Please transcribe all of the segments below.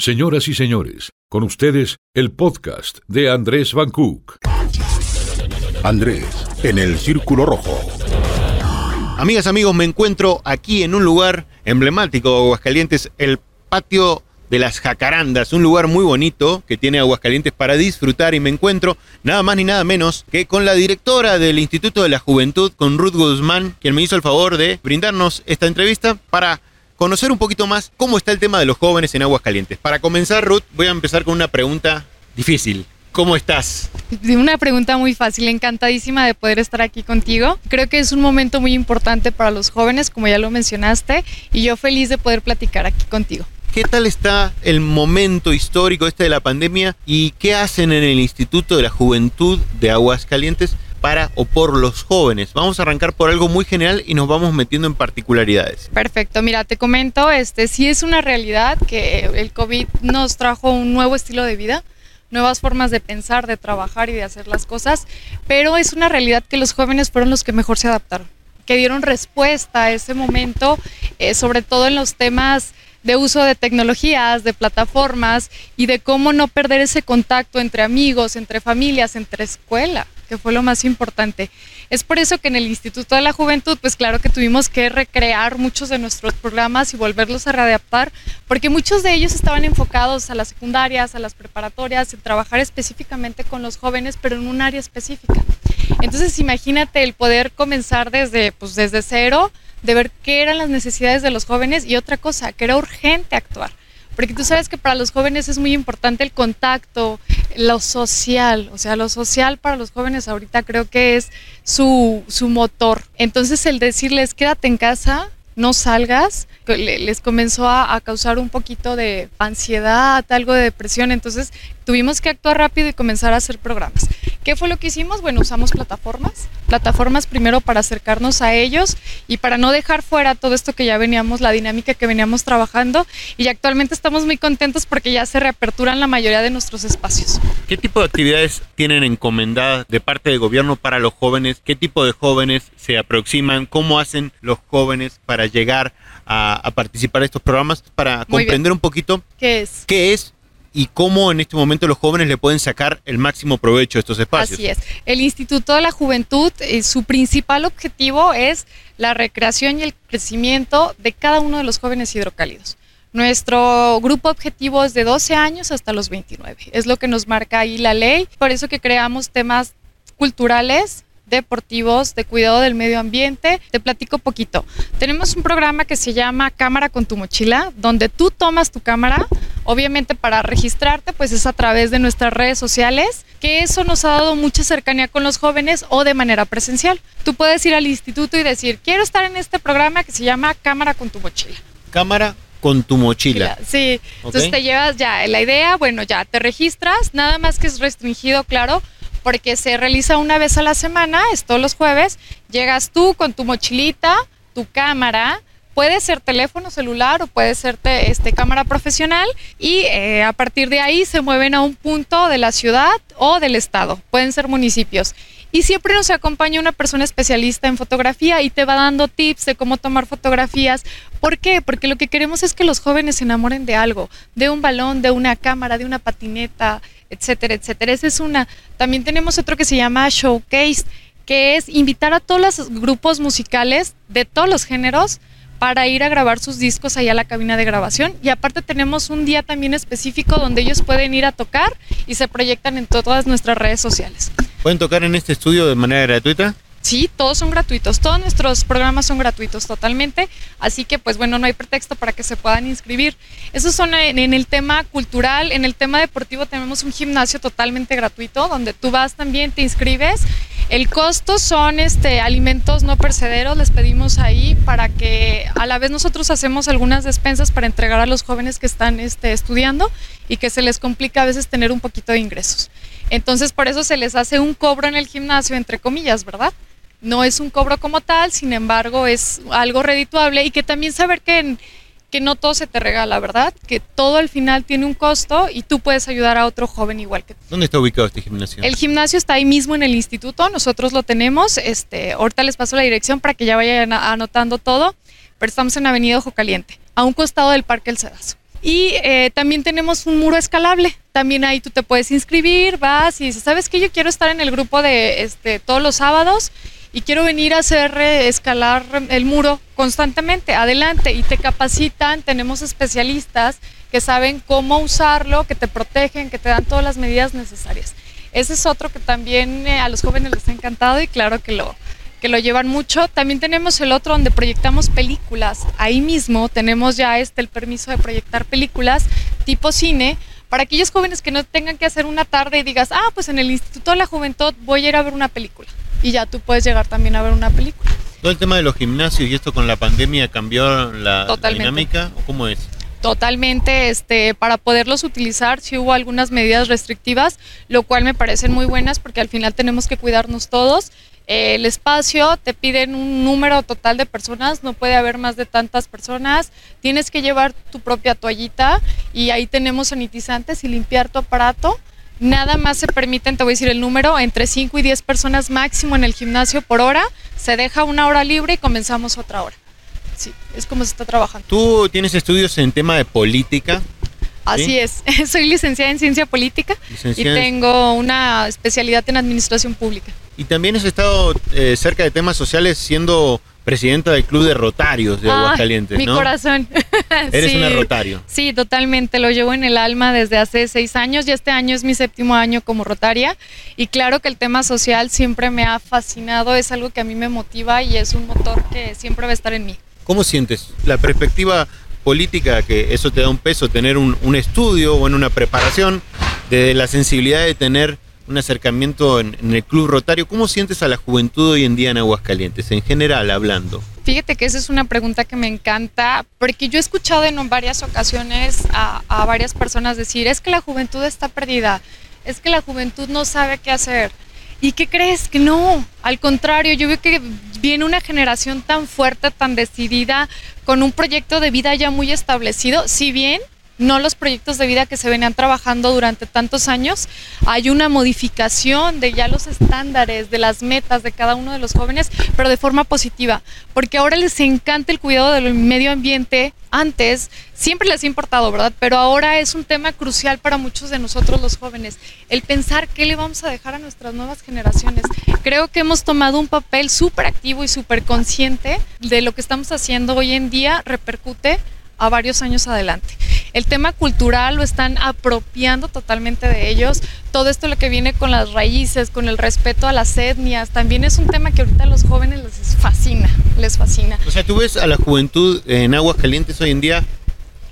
Señoras y señores, con ustedes el podcast de Andrés Van Cook. Andrés, en el Círculo Rojo. Amigas, amigos, me encuentro aquí en un lugar emblemático de Aguascalientes, el patio de las Jacarandas, un lugar muy bonito que tiene Aguascalientes para disfrutar y me encuentro nada más ni nada menos que con la directora del Instituto de la Juventud, con Ruth Guzmán, quien me hizo el favor de brindarnos esta entrevista para conocer un poquito más cómo está el tema de los jóvenes en Aguascalientes. Para comenzar, Ruth, voy a empezar con una pregunta difícil. ¿Cómo estás? Una pregunta muy fácil, encantadísima de poder estar aquí contigo. Creo que es un momento muy importante para los jóvenes, como ya lo mencionaste, y yo feliz de poder platicar aquí contigo. ¿Qué tal está el momento histórico este de la pandemia y qué hacen en el Instituto de la Juventud de Aguascalientes para o por los jóvenes. Vamos a arrancar por algo muy general y nos vamos metiendo en particularidades. Perfecto, mira, te comento, este sí es una realidad que el COVID nos trajo un nuevo estilo de vida nuevas formas de pensar, de trabajar y de hacer las cosas, pero es una realidad que los jóvenes fueron los que mejor se adaptaron, que dieron respuesta a ese momento, eh, sobre todo en los temas de uso de tecnologías, de plataformas y de cómo no perder ese contacto entre amigos, entre familias, entre escuela que fue lo más importante. Es por eso que en el Instituto de la Juventud, pues claro que tuvimos que recrear muchos de nuestros programas y volverlos a readaptar, porque muchos de ellos estaban enfocados a las secundarias, a las preparatorias, en trabajar específicamente con los jóvenes, pero en un área específica. Entonces imagínate el poder comenzar desde, pues, desde cero, de ver qué eran las necesidades de los jóvenes y otra cosa, que era urgente actuar porque tú sabes que para los jóvenes es muy importante el contacto, lo social, o sea, lo social para los jóvenes ahorita creo que es su, su motor. Entonces el decirles quédate en casa, no salgas, les comenzó a, a, causar un poquito de ansiedad, algo de depresión, entonces tuvimos que actuar rápido y comenzar a hacer programas. ¿Qué fue lo que hicimos? Bueno, usamos plataformas, plataformas primero para acercarnos a ellos y para no dejar fuera todo esto que ya veníamos, la dinámica que veníamos trabajando y actualmente estamos muy contentos porque ya se reaperturan la mayoría de nuestros espacios. ¿Qué tipo de actividades tienen encomendadas de parte del gobierno para los jóvenes? ¿Qué tipo de jóvenes se aproximan? ¿Cómo hacen los jóvenes para llegar a, a participar de estos programas? Para comprender un poquito qué es. ¿Qué es y cómo en este momento los jóvenes le pueden sacar el máximo provecho a estos espacios. Así es. El Instituto de la Juventud, eh, su principal objetivo es la recreación y el crecimiento de cada uno de los jóvenes hidrocálidos. Nuestro grupo objetivo es de 12 años hasta los 29. Es lo que nos marca ahí la ley. Por eso que creamos temas culturales, deportivos, de cuidado del medio ambiente. Te platico poquito. Tenemos un programa que se llama Cámara con tu mochila, donde tú tomas tu cámara, obviamente para registrarte, pues es a través de nuestras redes sociales, que eso nos ha dado mucha cercanía con los jóvenes o de manera presencial. Tú puedes ir al instituto y decir, quiero estar en este programa que se llama Cámara con tu mochila. Cámara con tu mochila. Sí, entonces te llevas ya la idea, bueno, ya te registras, nada más que es restringido, claro, porque se realiza una vez a la semana, es todos los jueves, llegas tú con tu mochilita, tu cámara, puede ser teléfono celular o puede ser este, cámara profesional y eh, a partir de ahí se mueven a un punto de la ciudad o del estado, pueden ser municipios. Y siempre nos acompaña una persona especialista en fotografía y te va dando tips de cómo tomar fotografías. ¿Por qué? Porque lo que queremos es que los jóvenes se enamoren de algo, de un balón, de una cámara, de una patineta, etcétera, etcétera. Esa es una. También tenemos otro que se llama Showcase, que es invitar a todos los grupos musicales de todos los géneros para ir a grabar sus discos allá a la cabina de grabación. Y aparte tenemos un día también específico donde ellos pueden ir a tocar y se proyectan en todas nuestras redes sociales. ¿Pueden tocar en este estudio de manera gratuita? Sí, todos son gratuitos, todos nuestros programas son gratuitos totalmente, así que pues bueno, no hay pretexto para que se puedan inscribir. Esos son en, en, el tema cultural, en el tema deportivo tenemos un gimnasio totalmente gratuito donde tú vas también, te inscribes. El costo son este alimentos no percederos, les pedimos ahí para que a la vez nosotros hacemos algunas despensas para entregar a los jóvenes que están este, estudiando y que se les complica a veces tener un poquito de ingresos. Entonces por eso se les hace un cobro en el gimnasio, entre comillas, ¿verdad? No es un cobro como tal, sin embargo es algo redituable y que también saber que, que no todo se te regala, ¿verdad? Que todo al final tiene un costo y tú puedes ayudar a otro joven igual que tú. ¿Dónde está ubicado este gimnasio? El gimnasio está ahí mismo en el instituto, nosotros lo tenemos, este, ahorita les paso la dirección para que ya vayan anotando todo, pero estamos en Avenida Ojo Caliente, a un costado del Parque El Cedazo. Y eh, también tenemos un muro escalable. También ahí tú te puedes inscribir, vas y dices, ¿sabes qué? Yo quiero estar en el grupo de este, todos los sábados y quiero venir a hacer eh, escalar el muro constantemente. Adelante. Y te capacitan, tenemos especialistas que saben cómo usarlo, que te protegen, que te dan todas las medidas necesarias. Ese es otro que también eh, a los jóvenes les ha encantado y claro que lo, que lo llevan mucho. También tenemos el otro donde proyectamos películas. Ahí mismo tenemos ya este el permiso de proyectar películas tipo cine para aquellos jóvenes que no tengan que hacer una tarde y digas, ah, pues en el Instituto de la Juventud voy a ir a ver una película. Y ya tú puedes llegar también a ver una película. ¿Todo el tema de los gimnasios y esto con la pandemia cambió la, la dinámica o cómo es? totalmente este, para poderlos utilizar. si hubo algunas medidas restrictivas, lo cual me parecen muy buenas porque al final tenemos que cuidarnos todos. Eh, el espacio, te piden un número total de personas, no puede haber más de tantas personas, tienes que llevar tu propia toallita y ahí tenemos sanitizantes y limpiar tu aparato. Nada más se permiten, te voy a decir el número, entre 5 y 10 personas máximo en el gimnasio por hora. Se deja una hora libre y comenzamos otra hora sí, es como se está trabajando. ¿Tú tienes estudios en tema de política? Así es, soy licenciada en ciencia política y tengo una especialidad en administración pública. Y también has estado eh, cerca de temas sociales siendo presidenta del Club de Rotarios de Aguascalientes, mi corazón. Eres una rotario. Sí, totalmente. Lo llevo en el alma desde hace seis años y este año es mi séptimo año como rotaria. Y claro que el tema social siempre me ha fascinado, es algo que a mí me motiva y es un motor que siempre va a estar en mí. ¿Cómo sientes la perspectiva política, que eso te da un peso, tener un, estudio o en una preparación, de la sensibilidad de tener un acercamiento en, el Club Rotario? ¿Cómo sientes a la juventud hoy en día en Aguascalientes, en general hablando? Fíjate que esa es una pregunta que me encanta, porque yo he escuchado en varias ocasiones a, a varias personas decir, es que la juventud está perdida, es que la juventud no sabe qué hacer. ¿Y qué crees? Que no, al contrario, yo veo que viene una generación tan fuerte, tan decidida, con un proyecto de vida ya muy establecido, si bien no los proyectos de vida que se venían trabajando durante tantos años. Hay una modificación de ya los estándares, de las metas de cada uno de los jóvenes, pero de forma positiva, porque ahora les encanta el cuidado del medio ambiente. Antes siempre les ha importado, ¿verdad? Pero ahora es un tema crucial para muchos de nosotros los jóvenes, el pensar qué le vamos a dejar a nuestras nuevas generaciones. Creo que hemos tomado un papel súper activo y súper consciente de lo que estamos haciendo hoy en día, repercute a varios años adelante. El tema cultural lo están apropiando totalmente de ellos. Todo esto lo que viene con las raíces, con el respeto a las etnias, también es un tema que ahorita a los jóvenes les fascina, les fascina. O sea, tú ves a la juventud en Aguas Calientes hoy en día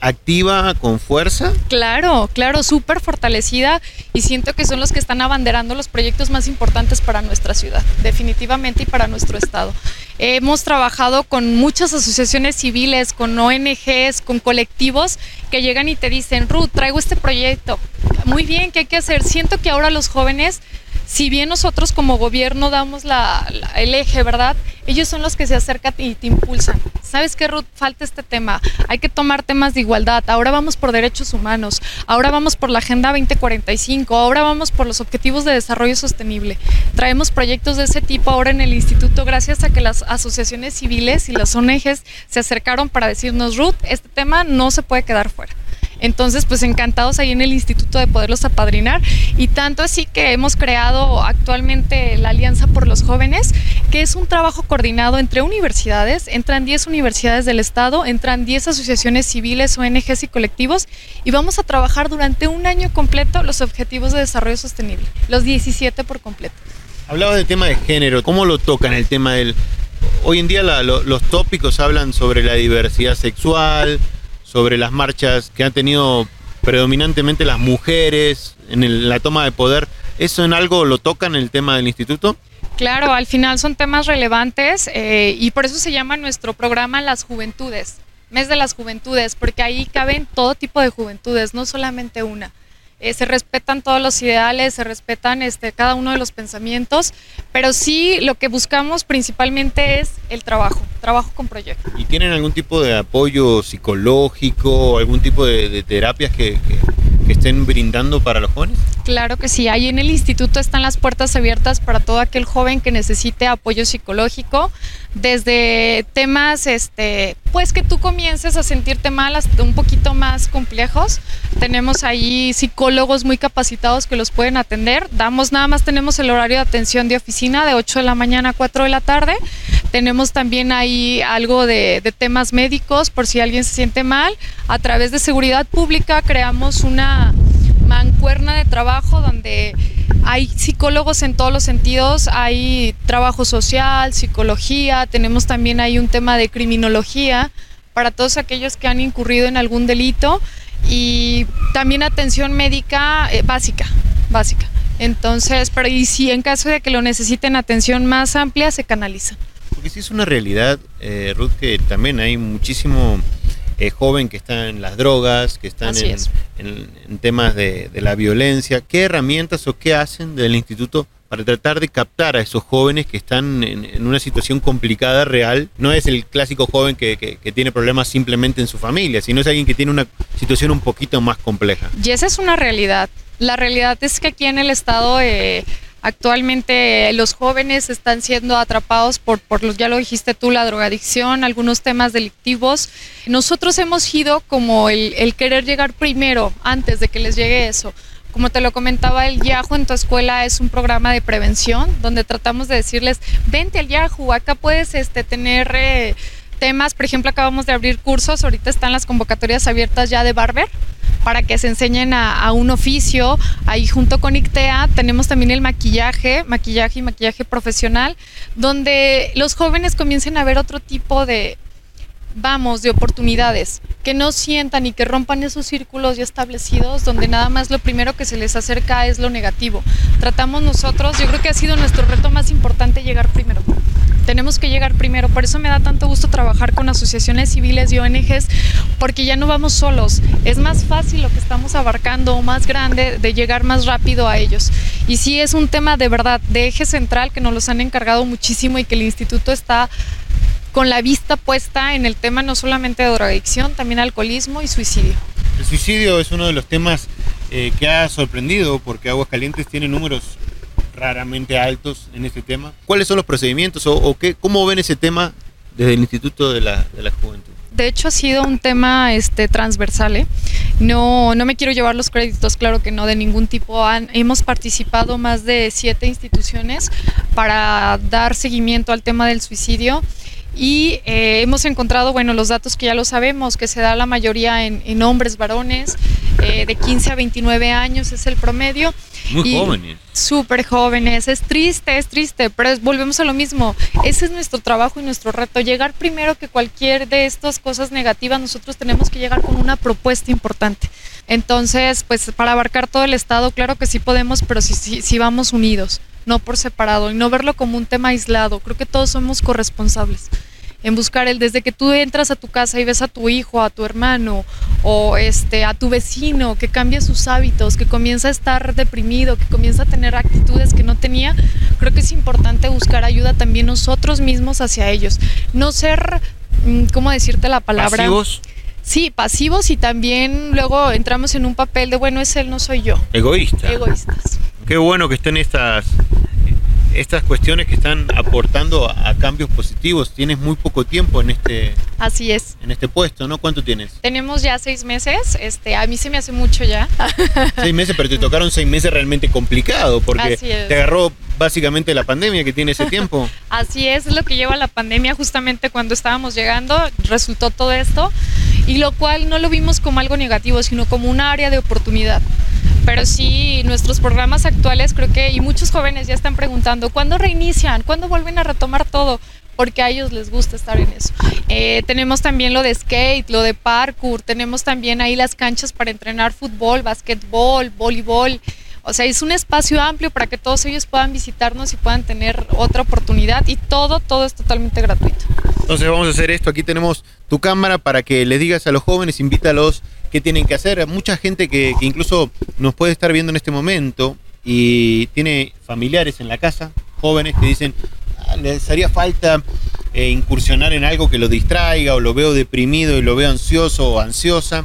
activa con fuerza. Claro, claro, súper fortalecida y siento que son los que están abanderando los proyectos más importantes para nuestra ciudad, definitivamente y para nuestro estado. Hemos trabajado con muchas asociaciones civiles, con ONGs, con colectivos que llegan y te dicen, Ruth, traigo este proyecto. Muy bien, ¿qué hay que hacer? Siento que ahora los jóvenes si bien nosotros como gobierno damos el eje, ¿verdad? Ellos son los que se acercan y te impulsan. ¿Sabes qué, Ruth? Falta este tema. Hay que tomar temas de igualdad. Ahora vamos por derechos humanos. Ahora vamos por la Agenda 2045. Ahora vamos por los Objetivos de Desarrollo Sostenible. Traemos proyectos de ese tipo ahora en el instituto gracias a que las asociaciones civiles y las ONGs se acercaron para decirnos, Ruth, este tema no se puede quedar fuera. Entonces, pues encantados ahí en el instituto de poderlos apadrinar y tanto así que hemos creado actualmente la Alianza por los Jóvenes, que es un trabajo coordinado entre universidades, entran 10 universidades del estado, entran 10 asociaciones civiles, ONGs y colectivos y vamos a trabajar durante un año completo los objetivos de desarrollo sostenible, los 17 por completo. Hablabas del tema de género, ¿cómo lo tocan el tema del... Hoy en día los tópicos hablan sobre la diversidad sexual, sobre las marchas que han tenido predominantemente las mujeres en la toma de poder. ¿Eso en algo lo tocan el tema del instituto? Claro, al final son temas relevantes eh, y por eso se llama nuestro programa Las Juventudes, Mes de las Juventudes, porque ahí caben todo tipo de juventudes, no solamente una. Eh, se respetan todos los ideales, se respetan este, cada uno de los pensamientos, pero sí lo que buscamos principalmente es el trabajo, trabajo con proyectos. ¿Y tienen algún tipo de apoyo psicológico, algún tipo de, terapias que, que estén brindando para los jóvenes? Claro que sí, ahí en el instituto están las puertas abiertas para todo aquel joven que necesite apoyo psicológico, desde temas, este, pues que tú comiences a sentirte mal hasta un poquito más complejos. Tenemos ahí psicólogos muy capacitados que los pueden atender. Damos nada más tenemos el horario de atención de oficina de 8 de la mañana a 4 de la tarde. Tenemos también ahí algo de, temas médicos por si alguien se siente mal. A través de seguridad pública creamos una mancuerna de trabajo donde hay psicólogos en todos los sentidos, hay trabajo social, psicología, tenemos también ahí un tema de criminología para todos aquellos que han incurrido en algún delito y también atención médica eh, básica, básica. Entonces, y si en caso de que lo necesiten atención más amplia, se canaliza. Porque sí es una realidad, eh, Ruth, que también hay muchísimo eh, joven que está en las drogas, que están en, en, en, temas de, de, la violencia. ¿Qué herramientas o qué hacen del instituto para tratar de captar a esos jóvenes que están en, en una situación complicada, real? No es el clásico joven que, que, que, tiene problemas simplemente en su familia, sino es alguien que tiene una situación un poquito más compleja. Y esa es una realidad. La realidad es que aquí en el estado... Eh, Actualmente los jóvenes están siendo atrapados por, por los, ya lo dijiste tú, la drogadicción, algunos temas delictivos. Nosotros hemos ido como el, el querer llegar primero, antes de que les llegue eso. Como te lo comentaba, el Yahoo en tu escuela es un programa de prevención donde tratamos de decirles, vente al Yahoo, acá puedes este, tener... Eh, temas, por ejemplo, acabamos de abrir cursos, ahorita están las convocatorias abiertas ya de barber para que se enseñen a, a, un oficio. Ahí junto con ICTEA tenemos también el maquillaje, maquillaje y maquillaje profesional, donde los jóvenes comiencen a ver otro tipo de, vamos, de oportunidades, que no sientan y que rompan esos círculos ya establecidos donde nada más lo primero que se les acerca es lo negativo. Tratamos nosotros, yo creo que ha sido nuestro reto más importante llegar primero tenemos que llegar primero. Por eso me da tanto gusto trabajar con asociaciones civiles y ONGs, porque ya no vamos solos. Es más fácil lo que estamos abarcando o más grande de llegar más rápido a ellos. Y sí es un tema de verdad, de eje central, que nos los han encargado muchísimo y que el instituto está con la vista puesta en el tema no solamente de drogadicción, también alcoholismo y suicidio. El suicidio es uno de los temas eh, que ha sorprendido porque Aguascalientes tiene números raramente altos en este tema. ¿Cuáles son los procedimientos o, o qué, cómo ven ese tema desde el Instituto de la, de la Juventud? de hecho ha sido un tema este, transversal. ¿eh? No, no me quiero llevar los créditos, claro que no, de ningún tipo. Hemos participado más de siete instituciones para dar seguimiento al tema del suicidio y eh, hemos encontrado, bueno, los datos que ya lo sabemos, que se da la mayoría en, en hombres varones, eh, de 15 a 29 años es el promedio. Muy jóvenes. Súper jóvenes, es triste, es triste, pero es, volvemos a lo mismo. Ese es nuestro trabajo y nuestro reto, llegar primero que cualquier de estas cosas negativas, nosotros tenemos que llegar con una propuesta importante. Entonces, pues para abarcar todo el Estado, claro que sí podemos, pero si sí, sí, sí vamos unidos, no por separado, y no verlo como un tema aislado. Creo que todos somos corresponsables en buscar el desde que tú entras a tu casa y ves a tu hijo, a tu hermano o este a tu vecino que cambia sus hábitos, que comienza a estar deprimido, que comienza a tener actitudes que no tenía, creo que es importante buscar ayuda también nosotros mismos hacia ellos, no ser ¿cómo decirte la palabra? ¿Pasivos? Sí, pasivos y también luego entramos en un papel de bueno, es él, no soy yo. Egoísta. Egoístas. Qué bueno que estén estas estas cuestiones que están aportando a, a, cambios positivos. Tienes muy poco tiempo en este, Así es. en este puesto, ¿no? ¿Cuánto tienes? Tenemos ya seis meses. Este, a mí se me hace mucho ya. seis meses, pero te tocaron seis meses realmente complicado porque te agarró básicamente la pandemia que tiene ese tiempo. Así es, es lo que lleva la pandemia justamente cuando estábamos llegando, resultó todo esto y lo cual no lo vimos como algo negativo, sino como un área de oportunidad pero sí nuestros programas actuales creo que y muchos jóvenes ya están preguntando cuándo reinician, cuándo vuelven a retomar todo, porque a ellos les gusta estar en eso. Eh, tenemos también lo de skate, lo de parkour, tenemos también ahí las canchas para entrenar fútbol, básquetbol, voleibol. O sea, es un espacio amplio para que todos ellos puedan visitarnos y puedan tener otra oportunidad y todo, todo es totalmente gratuito. Entonces vamos a hacer esto. Aquí tenemos tu cámara para que le digas a los jóvenes, invítalos qué tienen que hacer. Mucha gente que, incluso nos puede estar viendo en este momento y tiene familiares en la casa, jóvenes que dicen, ah, les haría falta eh, incursionar en algo que lo distraiga o lo veo deprimido y lo veo ansioso o ansiosa.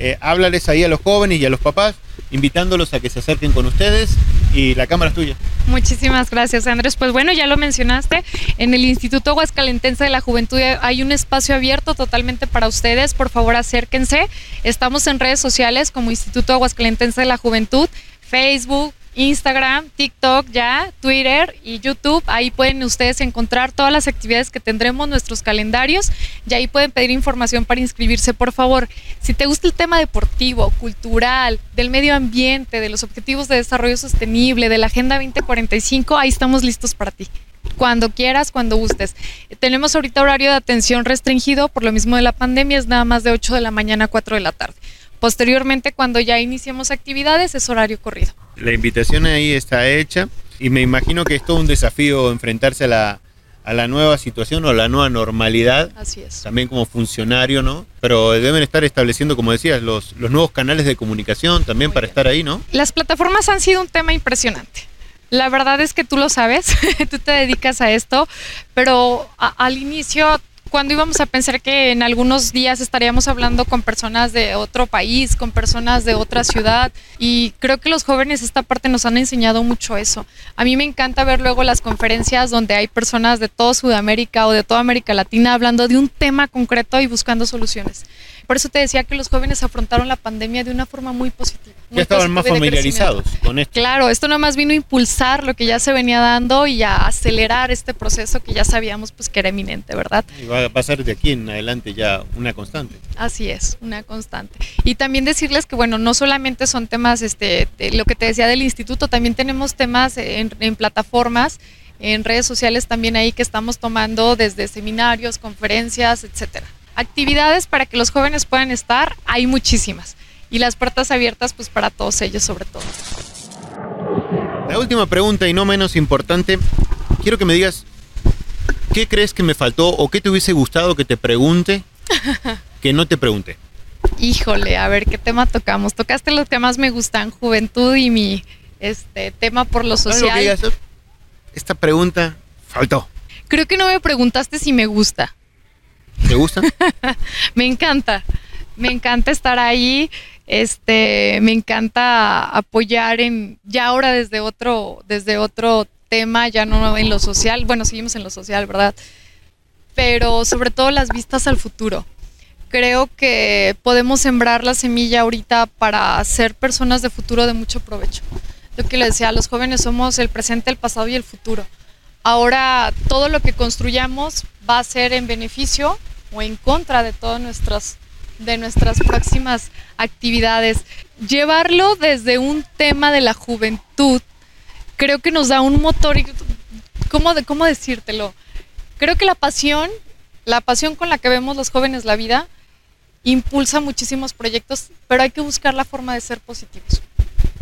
eh, háblales ahí a los jóvenes y a los papás, invitándolos a que se acerquen con ustedes y la cámara es tuya. Muchísimas gracias, Andrés. Pues bueno, ya lo mencionaste, en el Instituto Aguascalentense de la Juventud hay un espacio abierto totalmente para ustedes. Por favor, acérquense. Estamos en redes sociales como Instituto Aguascalentense de la Juventud, Facebook, Instagram, TikTok ya, Twitter y YouTube. Ahí pueden ustedes encontrar todas las actividades que tendremos, nuestros calendarios, y ahí pueden pedir información para inscribirse. Por favor, si te gusta el tema deportivo, cultural, del medio ambiente, de los objetivos de desarrollo sostenible, de la Agenda 2045, ahí estamos listos para ti cuando quieras, cuando gustes. Tenemos ahorita horario de atención restringido por lo mismo de la pandemia, es nada más de 8 de la mañana a 4 de la tarde. Posteriormente, cuando ya iniciemos actividades, es horario corrido. La invitación ahí está hecha y me imagino que es todo un desafío enfrentarse a la, a la nueva situación o a la nueva normalidad. Así es. También como funcionario, ¿no? Pero deben estar estableciendo, como decías, los, los nuevos canales de comunicación también para estar ahí, ¿no? Las plataformas han sido un tema impresionante. La verdad es que tú lo sabes, tú te dedicas a esto, pero al inicio cuando íbamos a pensar que en algunos días estaríamos hablando con personas de otro país, con personas de otra ciudad. Y creo que los jóvenes esta parte nos han enseñado mucho eso. A mí me encanta ver luego las conferencias donde hay personas de toda Sudamérica o de toda América Latina hablando de un tema concreto y buscando soluciones. Por eso te decía que los jóvenes afrontaron la pandemia de una forma muy positiva. ya estaban más familiarizados con esto. Claro, esto nada más vino a impulsar lo que ya se venía dando y a acelerar este proceso que ya sabíamos pues que era eminente, ¿verdad? Y va a pasar de aquí en adelante ya una constante. Así es, una constante. Y también decirles que bueno, no solamente son temas, este, lo que te decía del instituto, también tenemos temas en, en plataformas en redes sociales también ahí que estamos tomando desde seminarios, conferencias, etcétera actividades para que los jóvenes puedan estar, hay muchísimas. Y las puertas abiertas pues para todos ellos sobre todo. La última pregunta y no menos importante, quiero que me digas, ¿qué crees que me faltó o qué te hubiese gustado que te pregunte que no te pregunte? Híjole, a ver, ¿qué tema tocamos? Tocaste los que más me gustan, juventud y mi este tema por lo social. esta pregunta faltó. Creo que no me preguntaste si me gusta. ¿Te gusta? me encanta. Me encanta estar ahí. Este, me encanta apoyar en ya ahora desde otro desde otro tema, ya no en lo social. Bueno, seguimos en lo social, ¿verdad? Pero sobre todo las vistas al futuro. Creo que podemos sembrar la semilla ahorita para ser personas de futuro de mucho provecho. Lo que le decía, los jóvenes somos el presente, el pasado y el futuro. Ahora todo lo que construyamos va a ser en beneficio o en contra de todas nuestras, de nuestras próximas actividades. Llevarlo desde un tema de la juventud creo que nos da un motor. ¿Cómo, de, cómo decírtelo? Creo que la pasión, la pasión con la que vemos los jóvenes la vida, impulsa muchísimos proyectos, pero hay que buscar la forma de ser positivos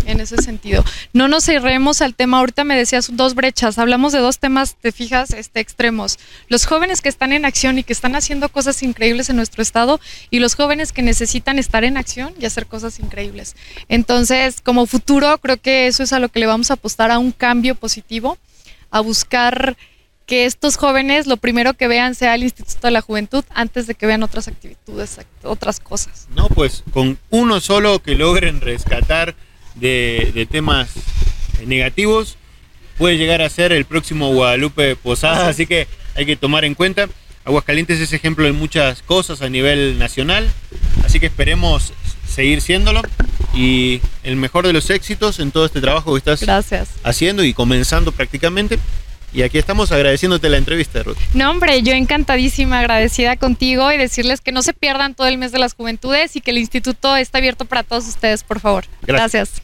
en ese sentido. No nos cerremos al tema, ahorita me decías dos brechas, hablamos de dos temas, te fijas, este, extremos. Los jóvenes que están en acción y que están haciendo cosas increíbles en nuestro estado y los jóvenes que necesitan estar en acción y hacer cosas increíbles. Entonces, como futuro, creo que eso es a lo que le vamos a apostar a un cambio positivo, a buscar que estos jóvenes lo primero que vean sea el Instituto de la Juventud antes de que vean otras actitudes, otras cosas. No, pues con uno solo que logren rescatar de, temas negativos puede llegar a ser el próximo Guadalupe Posada, así que hay que tomar en cuenta. Aguascalientes es ejemplo de muchas cosas a nivel nacional, así que esperemos seguir siéndolo y el mejor de los éxitos en todo este trabajo que estás haciendo y comenzando prácticamente. Y aquí estamos agradeciéndote la entrevista, Ruth. No, hombre, yo encantadísima, agradecida contigo y decirles que no se pierdan todo el mes de las juventudes y que el instituto está abierto para todos ustedes, por favor. Gracias.